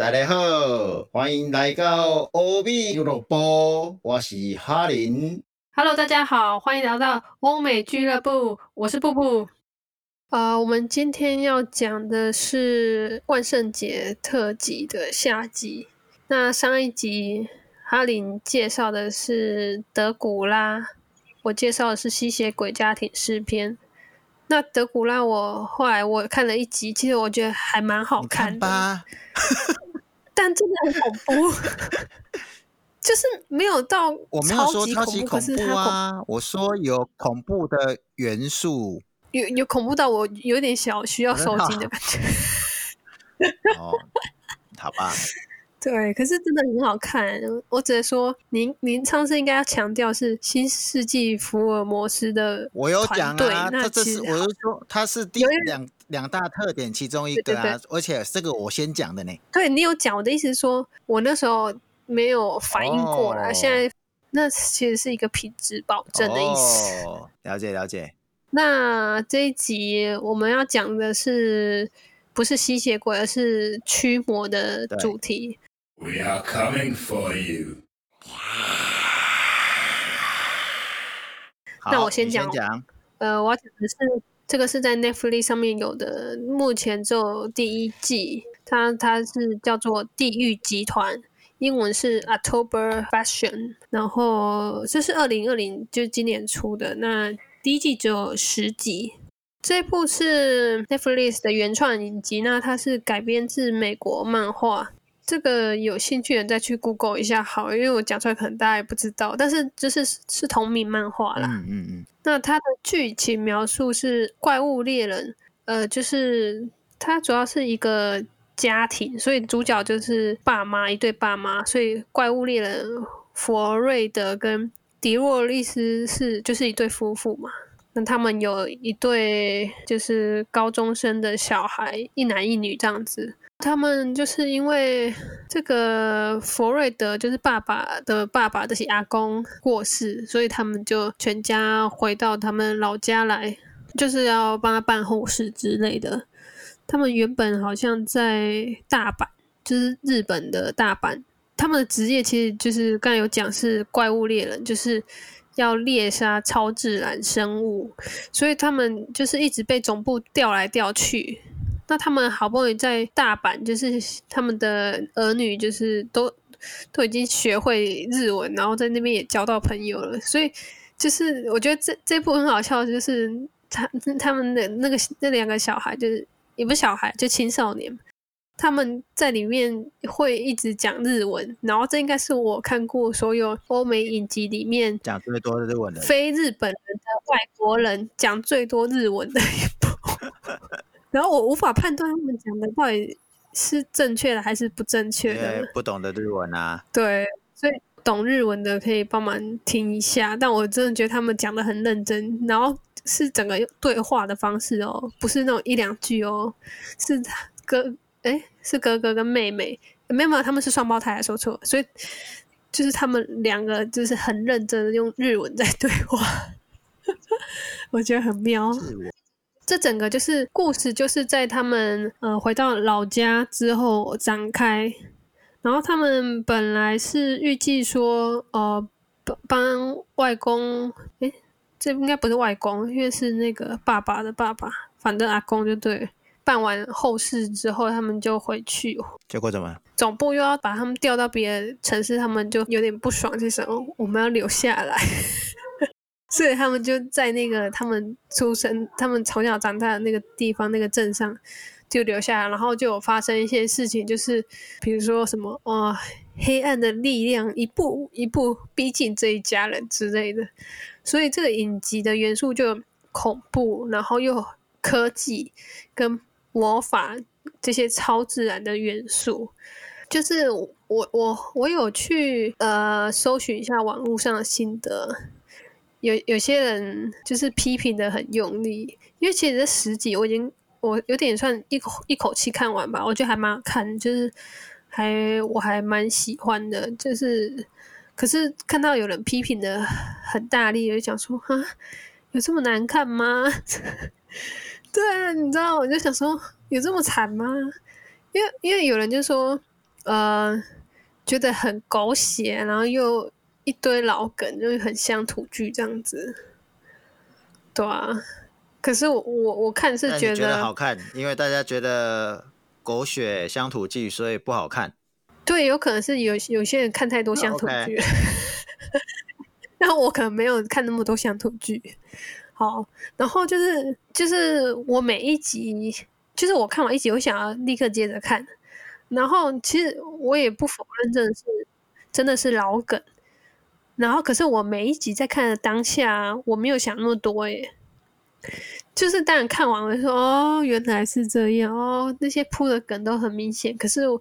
大家好，欢迎来到欧美俱乐部，我是哈林。Hello，大家好，欢迎来到欧美俱乐部，我是布布。呃，我们今天要讲的是万圣节特辑的下集。那上一集哈林介绍的是德古拉，我介绍的是吸血鬼家庭诗篇。那德古拉我后来我看了一集，其实我觉得还蛮好看的，看吧，但真的很恐怖，就是没有到我没有说超级恐怖可是它恐啊，我说有恐怖的元素。有有恐怖到我有点小需要收惊的感觉。哦，好吧，对，可是真的很好看。我只能说，您您上次应该要强调是新世纪福尔摩斯的我有讲啊，那这这是其实我是说他是第两两大特点其中一对对个啊，而且这个我先讲的呢。对你有讲，我的意思是说，我那时候没有反应过来，哦现在那其实是一个品质保证的意思。哦，了解了解。那这一集我们要讲的是不是吸血鬼，而是驱魔的主题。We are coming for you. 那我先你讲讲。呃，我要讲的是这个是在 Netflix 上面有的，目前只有第一季，它它是叫做《地狱集团》，英文是 October Fashion，然后这是二零二零就是今年出的，那第一季只有十集。这部是 Netflix 的原创影集，那它是改编自美国漫画。这个有兴趣的再去 Google 一下好，因为我讲出来可能大家也不知道，但是就是是同名漫画啦。嗯嗯嗯，那它的剧情描述是怪物猎人，呃，就是它主要是一个家庭，所以主角就是爸妈一对爸妈，所以怪物猎人佛瑞德跟迪洛利斯是就是一对夫妇嘛。那他们有一对就是高中生的小孩，一男一女这样子。他们就是因为这个佛瑞德就是爸爸的爸爸的阿公过世，所以他们就全家回到他们老家来，就是要帮他办后事之类的。他们原本好像在大阪，就是日本的大阪。他们的职业其实就是刚才有讲是怪物猎人，就是要猎杀超自然生物，所以他们就是一直被总部调来调去。那他们好不容易在大阪，就是他们的儿女就是都都已经学会日文，然后在那边也交到朋友了，所以就是我觉得这这部很好笑，就是他他们的那个那两个小孩，就是也不是小孩，就青少年，他们在里面会一直讲日文，然后这应该是我看过所有欧美影集里面讲最多的日文的。非日本人的外国人讲最多日文的一部，然后我无法判断他们讲的到底是正确的还是不正确的。不懂的日文啊，对，所以懂日文的可以帮忙听一下。但我真的觉得他们讲的很认真，然后是整个对话的方式哦，不是那种一两句哦，是哥哎是哥哥跟妹妹，没有没有，他们是双胞胎，说错了，所以就是他们两个就是很认真的用日文在对话，我觉得很妙。日文这整个就是故事，就是在他们呃回到老家之后展开。然后他们本来是预计说，呃，帮帮外公，诶，这应该不是外公，因为是那个爸爸的爸爸，反正阿公就对了。办完后事之后，他们就回去，结果怎么？总部又要把他们调到别的城市，他们就有点不爽，就想哦我们要留下来，所以他们就在那个他们出生、他们从小长大的那个地方、那个镇上就留下来，然后就有发生一些事情，就是比如说什么哦，黑暗的力量一步一步逼近这一家人之类的，所以这个影集的元素就恐怖，然后又科技跟魔法这些超自然的元素。就是我我我有去呃搜寻一下网络上的心得，有有些人就是批评的很用力，因为其实这十集我已经我有点算一口一口气看完吧，我觉得还蛮好看，就是还我还蛮喜欢的，就是可是看到有人批评的很大力，我就想说哈，有这么难看吗？对啊，你知道，我就想说有这么惨吗？因为因为有人就说呃觉得很狗血，然后又一堆老梗，就是很乡土剧这样子。对啊，可是我我我看是觉得好看，因为大家觉得狗血乡土剧，所以不好看。对，有可能是有有些人看太多乡土剧，那我可能没有看那么多乡土剧。好，然后就是就是我每一集，就是我看完一集，我想要立刻接着看。然后其实我也不否认，真的是真的是老梗。然后可是我每一集在看的当下，我没有想那么多耶。就是当然看完了说哦，原来是这样哦，那些铺的梗都很明显。可是我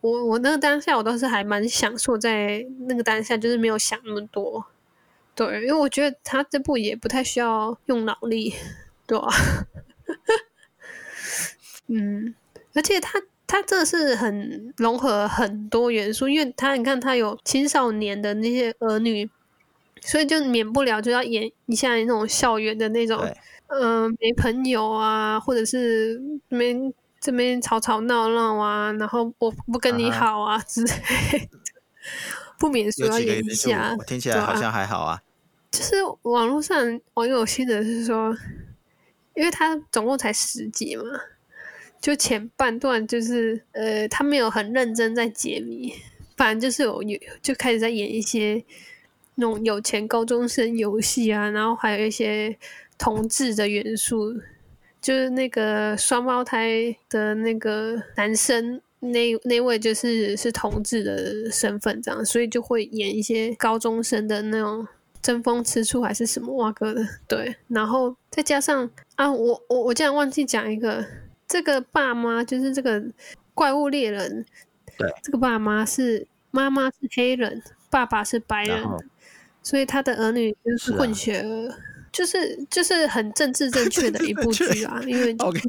我那个当下，我都是还蛮享受在那个当下，就是没有想那么多。对，因为我觉得他这部也不太需要用脑力，对吧、嗯，而且他他真的是很融合很多元素，因为他你看他有青少年的那些儿女，所以就免不了就要演一下那种校园的那种，嗯、呃，没朋友啊，或者是这边这边吵吵闹闹啊，然后我不跟你好啊之类的，不免说要演一下，我听起来好像还好啊。就是网络上网友心的是说，因为他总共才十集嘛，就前半段就是呃，他没有很认真在解谜，反正就是有有就开始在演一些那种有钱高中生游戏啊，然后还有一些同志的元素，就是那个双胞胎的那个男生。那那位就是是同志的身份，这样，所以就会演一些高中生的那种争风吃醋还是什么哇哥的，对，然后再加上啊，我我我竟然忘记讲一个，这个爸妈就是这个怪物猎人，对，这个爸妈是妈妈是黑人，爸爸是白人，所以他的儿女就是混血儿，就是就是很政治正确的 一部剧啊，因为 OK，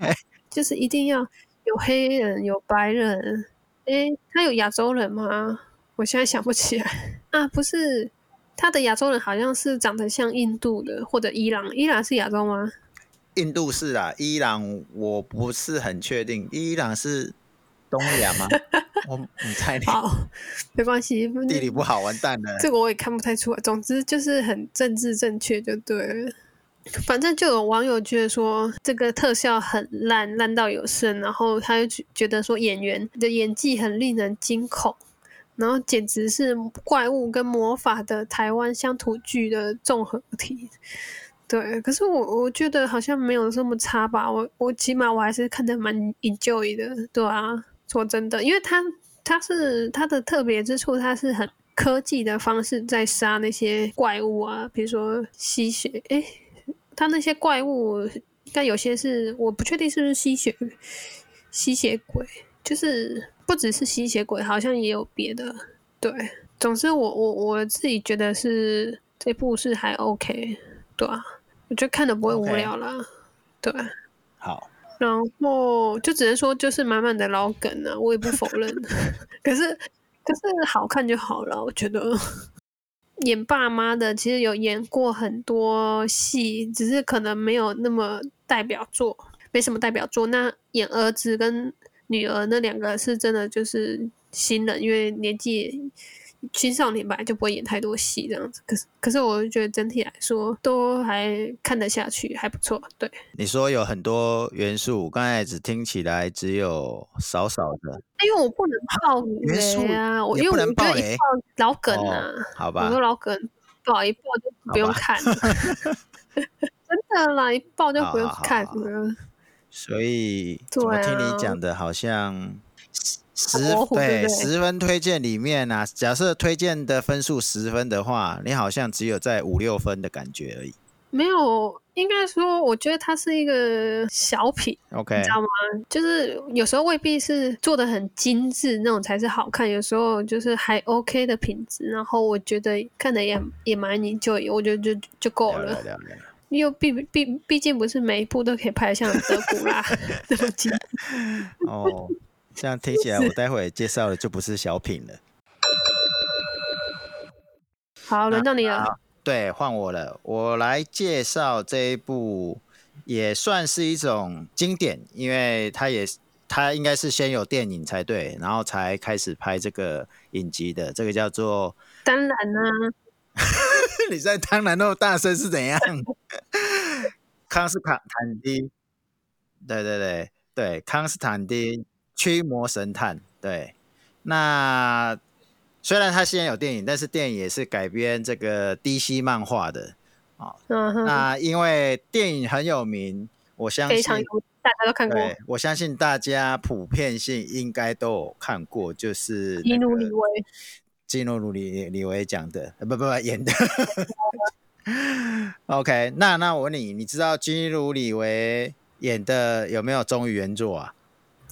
就是一定要有黑人有白人，诶，他有亚洲人吗？我现在想不起来啊，不是，他的亚洲人好像是长得像印度的或者伊朗，伊朗是亚洲吗？印度是啊，伊朗我不是很确定，伊朗是东亚吗？我你猜你好，没关系，地理不好，完蛋了。这个我也看不太出来。总之就是很政治正确就对了。反正就有网友觉得说这个特效很烂，烂到有剩，然后他就觉觉得说演员的演技很令人惊恐，然后简直是怪物跟魔法的台湾乡土剧的综合体。对，可是我我觉得好像没有这么差吧，我我起码我还是看得蛮 enjoy 的，对啊，说真的，因为它它是它的特别之处，它是很科技的方式在杀那些怪物啊，比如说吸血，诶，它那些怪物应该有些是我不确定是不是吸血吸血鬼，就是不只是吸血鬼，好像也有别的。对，总之我我我自己觉得是这部是还 OK，对啊，我觉得看的不会无聊啦。对，好，然后就只能说就是满满的老梗啊，我也不否认。可是可是好看就好了，我觉得。演爸妈的其实有演过很多戏，只是可能没有那么代表作，没什么代表作。那演儿子跟女儿那两个是真的就是新人，因为年纪青少年本来就不会演太多戏这样子。可是可是我就觉得整体来说都还看得下去，还不错。对，你说有很多元素，刚才只听起来只有少少的，因为我不能爆元素雷啊，我因为我觉能爆雷得一爆老梗啊，哦好吧我说老梗爆一爆就不用看了，真的啦，一爆就不用看好了。所以怎么听你啊讲的，好像十对十分推荐里面啊，假设推荐的分数十分的话，你好像只有在五六分的感觉而已。没有，应该说，我觉得它是一个小品，OK，你知道吗？就是有时候未必是做的很精致那种才是好看，有时候就是还 OK 的品质。然后我觉得看的也也蛮你就我觉得就就够了了了。了了。因为毕毕毕竟不是每一部都可以拍像德古拉 那么精致。哦，这样听起来我待会介绍的就不是小品了。好，轮到你了。对，换我了，我来介绍这一部，也算是一种经典，因为它也它应该是先有电影才对，然后才开始拍这个影集的。这个叫做当然啦、你在当然那么大声是怎样？康斯坦坦丁，对对对对，康斯坦丁驱魔神探，对。那虽然他现在有电影，但是电影也是改编这个 DC 漫画的。嗯哼，那因为电影很有名，我相信大家都看过对，我相信大家普遍性应该都有看过，就是基努里维，基努鲁里里维讲的，呃不不不演的。OK，那那我问你，你知道基努里维演的有没有忠于原作啊？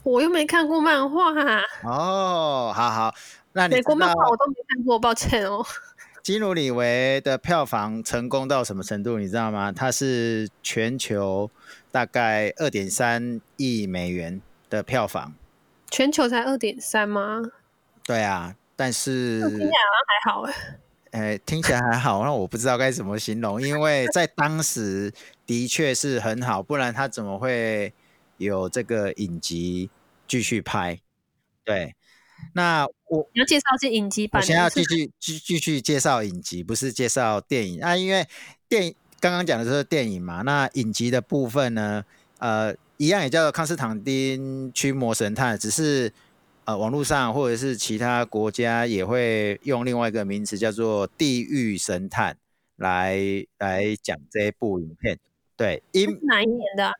我又没看过漫画、啊，哦，好好，那你知美国漫道画我都没看过，抱歉哦。基努里维的票房成功到什么程度？你知道吗？它是全球大概二点三亿美元的票房。全球才二点三吗？对啊，但是听起来好像还好 哎。呃，听起来还好，那我不知道该怎么形容，因为在当时的确是很好，不然他怎么会有这个影集继续拍？对，那我你要介绍是影集我版的，是先要继续继继续介绍影集，不是介绍电影啊，因为电影刚刚讲的是电影嘛，那影集的部分呢，呃，一样也叫做康斯坦丁驱魔神探，只是呃网络上或者是其他国家也会用另外一个名词叫做地狱神探来来讲这一部影片。对，因是哪一年的啊？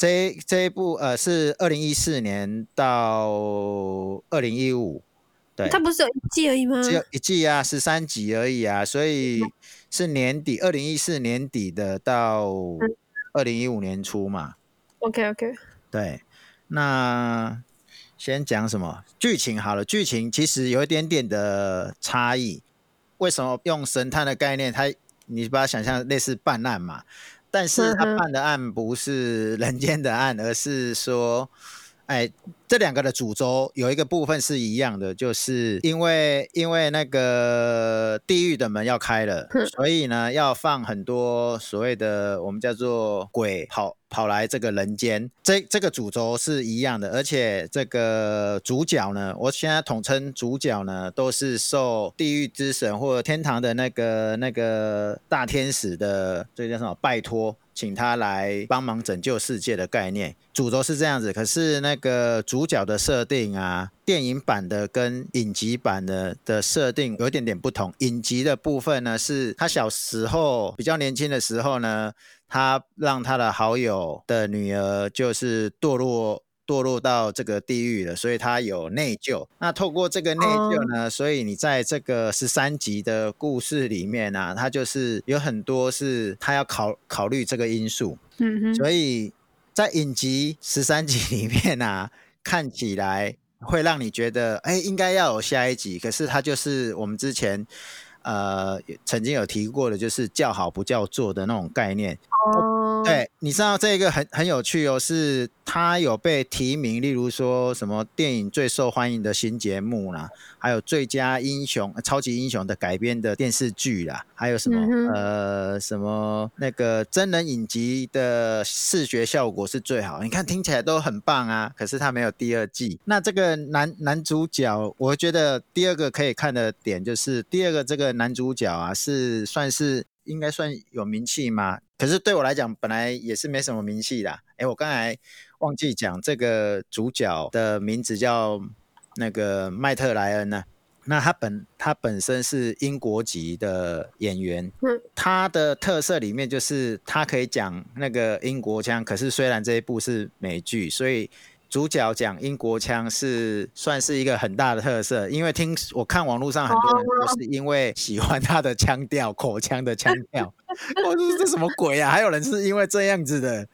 这这一部呃是二零一四年到二零一五，对，它不是有一季而已吗？只有一季啊，十三集而已啊，所以是年底，二零一四年底的到二零一五年初嘛。OK OK，对，那先讲什么剧情好了，剧情其实有一点点的差异。为什么用神探的概念？它你把它想象类似办案嘛，但是他办的案不是人间的案，而是说，哎，这两个的主轴有一个部分是一样的，就是因为因为那个地狱的门要开了，所以呢要放很多所谓的我们叫做鬼跑跑来这个人间，这这个主轴是一样的，而且这个主角呢，我现在统称主角呢，都是受地狱之神或者天堂的那个那个大天使的这个叫什么拜托。请他来帮忙拯救世界的概念，主轴是这样子。可是那个主角的设定啊，电影版的跟影集版的的设定有一点点不同。影集的部分呢，是他小时候比较年轻的时候呢，他让他的好友的女儿就是堕落堕落到这个地狱了，所以他有内疚。那透过这个内疚呢，所以你在这个十三集的故事里面呢、他就是有很多是他要考考虑这个因素，嗯哼，所以在影集十三集里面啊，看起来会让你觉得，哎，应该要有下一集。可是他就是我们之前呃曾经有提过的，就是叫好不叫座的那种概念。哦，，对，你知道这个很很有趣哦，是它有被提名，例如说什么电影最受欢迎的新节目啦，还有最佳英雄、呃超级英雄的改编的电视剧啦，还有什么、嗯呃什么那个真人影集的视觉效果是最好，你看听起来都很棒啊，可是它没有第二季。那这个男男主角，我觉得第二个可以看的点就是第二个这个男主角啊，是算是应该算有名气吗？可是对我来讲，本来也是没什么名气啦。诶，我刚才忘记讲，这个主角的名字叫那个麦特莱恩呢、那他本他本身是英国籍的演员，嗯他的特色里面就是他可以讲那个英国腔，可是虽然这一部是美剧，所以主角讲英国腔是算是一个很大的特色。因为听我看网络上很多人都是因为喜欢他的腔调，口腔的腔调，我说这什么鬼啊？还有人是因为这样子的。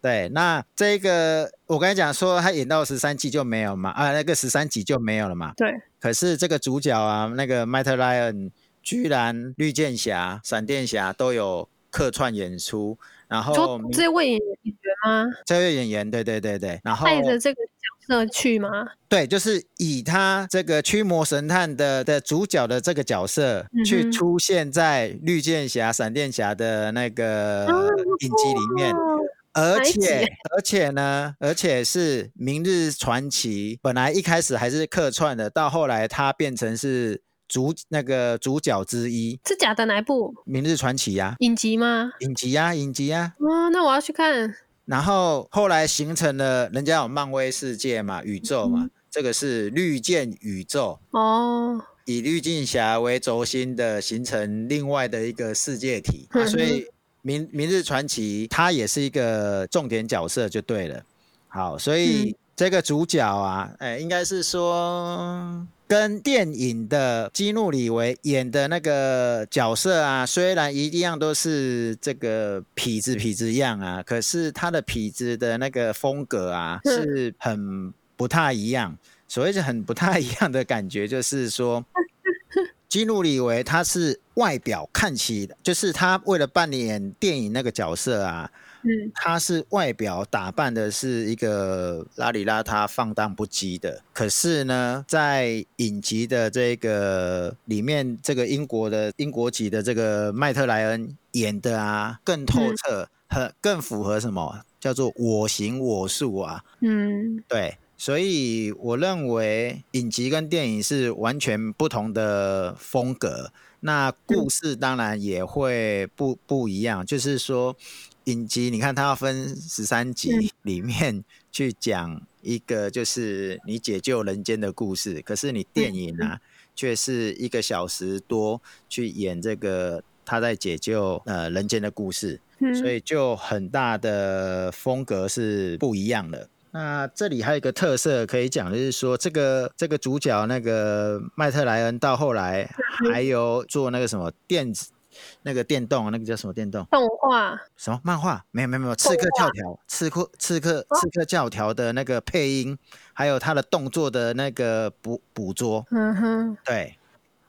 对，那这个我刚才讲说他演到十三季就没有嘛，啊，那个十三集就没有了嘛。对，可是这个主角啊，那个 Matt Ryan，居然绿箭侠、闪电侠都有客串演出，然后这位演员吗？这位演员，对对对对，然后带着这个角色去吗？对，就是以他这个驱魔神探的的主角的这个角色嗯去出现在绿箭侠、闪电侠的那个啊影集里面。哦而且而且呢，而且是《明日传奇》，本来一开始还是客串的，到后来他变成是主那个主角之一，是假的哪一部《明日传奇》呀，影集吗？影集呀，影集呀。哇，那我要去看。然后后来形成了，人家有漫威世界嘛，宇宙嘛，这个是绿箭宇宙，哦，以绿箭侠为轴心的，形成另外的一个世界体。啊、所以明明日传奇它也是一个重点角色，就对了。好，所以这个主角啊，哎，应该是说跟电影的基努里维演的那个角色啊，虽然一样都是这个痞子痞子样啊，可是他的痞子的那个风格啊，是很不太一样。所谓是很不太一样的感觉，就是说，基努里维他是外表看起，就是他为了扮演电影那个角色啊。嗯，他是外表打扮的是一个邋里邋遢、放荡不羁的，可是呢，在影集的这个里面，这个英国的英国籍的这个麦特莱恩演的啊，更透彻，很更符合什么？叫做我行我素啊？嗯，对，所以我认为影集跟电影是完全不同的风格，那故事当然也会不不一样，就是说。影集，你看它要分十三集，里面去讲一个就是你解救人间的故事。可是你电影啊，却是一个小时多去演这个他在解救呃人间的故事，所以就很大的风格是不一样的。那这里还有一个特色可以讲，就是说这个这个主角那个麦特莱恩到后来还有做那个什么电子。那个电动，那个叫什么电动？动画？什么漫画？没有没有没有，刺客教条，刺客刺客刺客教条的那个配音，还有他的动作的那个捕捕捉。嗯哼，对，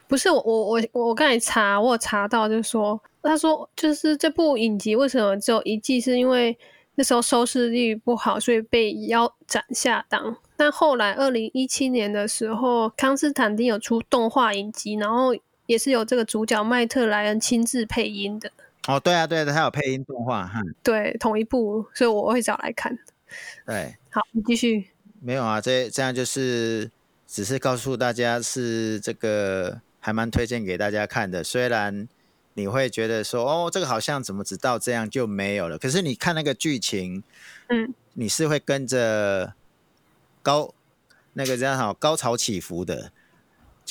不是我我我我刚才查，我查到就是说，他说就是这部影集为什么只有一季，是因为那时候收视率不好，所以被腰斩下档。但后来二零一七年的时候，康斯坦丁有出动画影集，然后。也是有这个主角麦特莱恩亲自配音的哦，对啊，对啊，他有配音动画哈，对，同一部，所以我会找来看。对，好，你继续。没有啊，这这样就是只是告诉大家是这个还蛮推荐给大家看的。虽然你会觉得说哦，这个好像怎么只到这样就没有了，可是你看那个剧情，嗯，你是会跟着高那个这样好高潮起伏的。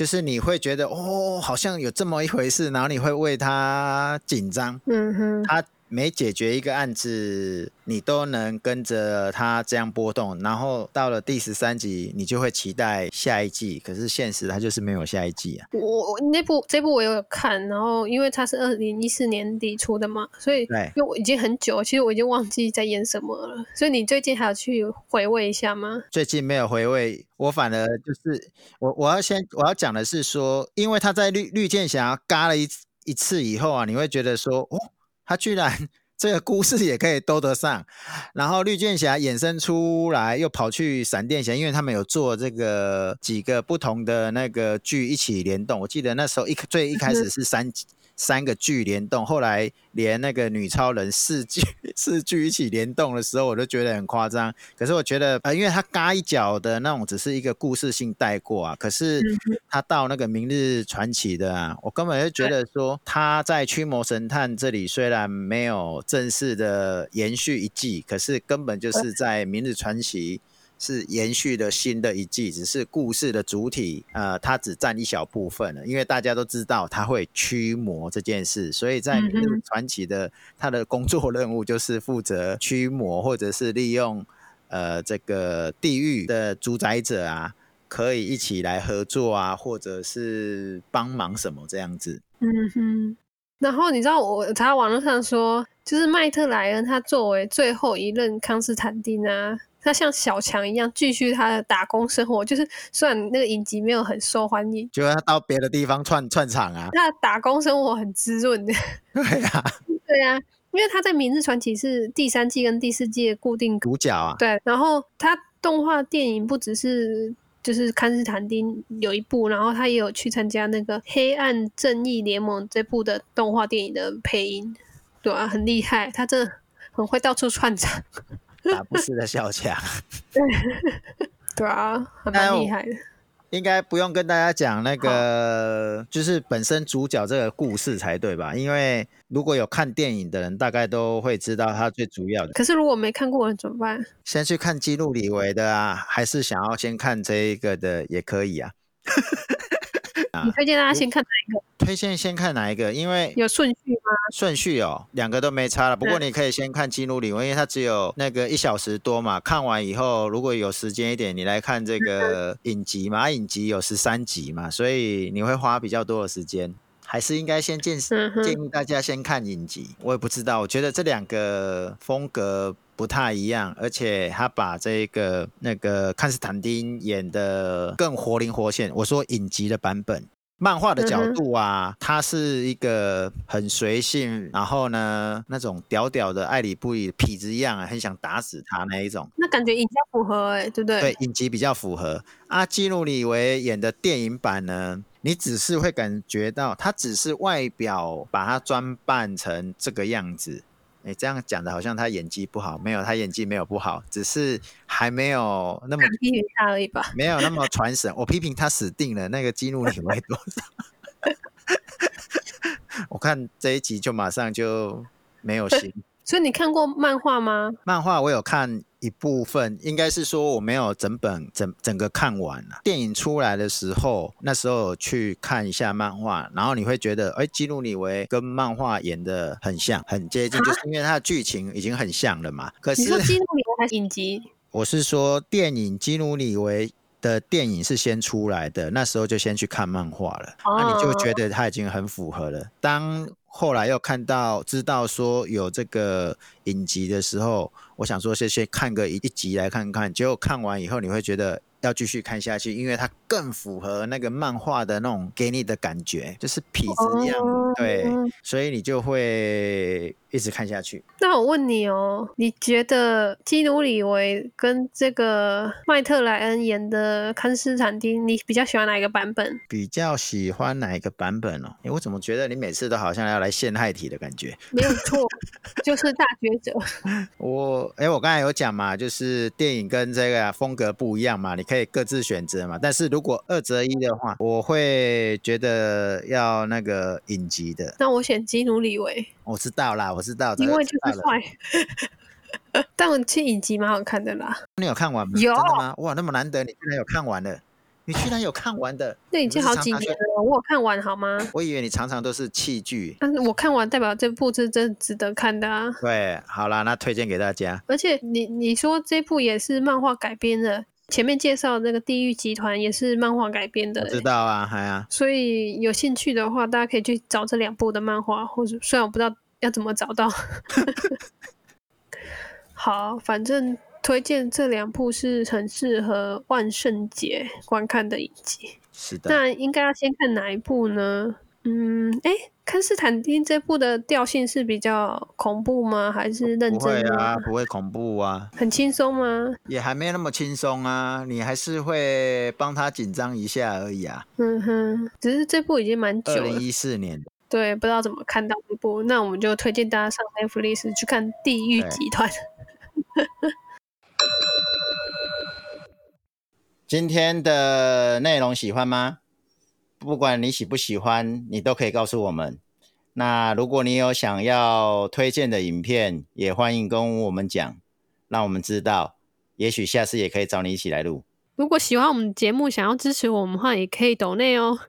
就是你会觉得哦，好像有这么一回事，然后你会为他紧张。嗯哼，他每解决一个案子，你都能跟着他这样波动，然后到了第十三集，你就会期待下一季。可是现实它就是没有下一季啊。我我那部这部我有看，然后因为它是二零一四年底出的嘛，所以对，因为我已经很久，其实我已经忘记在演什么了。所以你最近还有去回味一下吗？最近没有回味，我反而就是我我要先我要讲的是说，因为他在绿绿箭侠嘎了一一次以后啊，你会觉得说哦。他居然这个故事也可以兜得上，然后绿箭侠衍生出来，又跑去闪电侠，因为他们有做这个几个不同的那个剧一起联动。我记得那时候一最一开始 是三三个剧联动，后来连那个女超人四剧 四剧一起联动的时候，我都觉得很夸张。可是我觉得呃，因为他嘎一脚的那种只是一个故事性带过啊，可是他到那个明日传奇的啊，我根本就觉得说他在驱魔神探这里虽然没有正式的延续一季，可是根本就是在明日传奇。是延续的新的一季，只是故事的主体，呃，它只占一小部分了。因为大家都知道他会驱魔这件事，所以在明日传奇的他的工作任务就是负责驱魔，或者是利用呃这个地狱的主宰者啊，可以一起来合作啊，或者是帮忙什么这样子。嗯哼。然后你知道我查网络上说，就是麦特莱恩他作为最后一任康斯坦丁啊。他像小强一样继续他的打工生活，就是虽然那个影集没有很受欢迎，就他到别的地方串串场啊。他打工生活很滋润的。对呀，对呀，因为他在《明日传奇》是第三季跟第四季的固定主角啊。对，然后他动画电影不只是就是康斯坦丁有一部，然后他也有去参加那个《黑暗正义联盟》这部的动画电影的配音，对啊，很厉害，他真的很会到处串场，打不死的小强。对啊，还那我蛮厉害的。应该不用跟大家讲那个，就是本身主角这个故事才对吧？因为如果有看电影的人，大概都会知道他最主要的。可是如果没看过的怎么办？先去看基努里维的啊，还是想要先看这一个的也可以啊。你推荐大家先看哪一个？推荐先看哪一个？因为有顺序吗？顺序哦，两个都没差了。不过你可以先看基努里维，因为它只有那个一小时多嘛。看完以后，如果有时间一点，你来看这个影集嘛，它影集有十三集嘛，所以你会花比较多的时间。还是应该先建建议大家先看影集。我也不知道，我觉得这两个风格不太一样，而且他把这个那个康斯坦丁演的更活灵活现。我说影集的版本。漫画的角度啊，他是一个很随性，然后呢，那种屌屌的爱理不理、痞子一样啊，很想打死他那一种。那感觉影集符合哎、对不对？对，影集比较符合。阿基努里维演的电影版呢，你只是会感觉到他只是外表把他装扮成这个样子。哎，这样讲的好像他演技不好，没有，他演技没有不好，只是还没有那么批评他而已吧。没有那么传神。我批评他死定了，那个激怒你会多少？我看这一集就马上就没有心。所以你看过漫画吗？漫画我有看一部分，应该是说我没有整本整整个看完了。电影出来的时候，那时候去看一下漫画，然后你会觉得，哎，基努里维跟漫画演的很像，很接近，就是因为它的剧情已经很像了嘛。可是你说基努里维还是影集？我是说，电影基努里维的电影是先出来的，那时候就先去看漫画了，那你就觉得它已经很符合了。当后来又看到知道说有这个影集的时候，我想说先先看个一一集来看看，结果看完以后你会觉得要继续看下去，因为它更符合那个漫画的那种给你的感觉，就是痞子一样，对，所以你就会一直看下去。那我问你哦，你觉得基努里维跟这个麦特莱恩演的康斯坦丁，你比较喜欢哪一个版本？比较喜欢哪一个版本哦？诶，我怎么觉得你每次都好像要来陷害题的感觉？没有错，就是大抉择。我哎，我刚才有讲嘛，就是电影跟这个、啊、风格不一样嘛，你可以各自选择嘛。但是如果二择一的话，我会觉得要那个影集的。那我选基努里维，我知道啦，我知道，因为。就是帅。但我其实影集蛮好看的啦，你有看完吗？有真的吗？哇，那么难得，你居然有看完了！你居然有看完的？那已经好几年了，我有看完好吗？我以为你常常都是弃剧。但是我看完代表这部是真值得看的啊！对，好啦，那推荐给大家。而且你你说这部也是漫画改编的，前面介绍那个《地狱集团》也是漫画改编的欸、知道啊，还啊，所以有兴趣的话，大家可以去找这两部的漫画，或者虽然我不知道要怎么找到。好，反正推荐这两部是很适合万圣节观看的影集。是的。那应该要先看哪一部呢？嗯，哎，康斯坦丁这部的调性是比较恐怖吗？还是认不会？啊，不会恐怖啊。很轻松吗？也还没那么轻松啊，你还是会帮他紧张一下而已啊。嗯哼，只是这部已经蛮久了二零，一四年的，对，不知道怎么看到这部，那我们就推荐大家上 Netflix 去看《地狱集团》。今天的内容喜欢吗？不管你喜不喜欢，你都可以告诉我们。那如果你有想要推荐的影片，也欢迎跟我们讲，让我们知道。也许下次也可以找你一起来录。如果喜欢我们节目，想要支持我们的话，也可以抖内哦。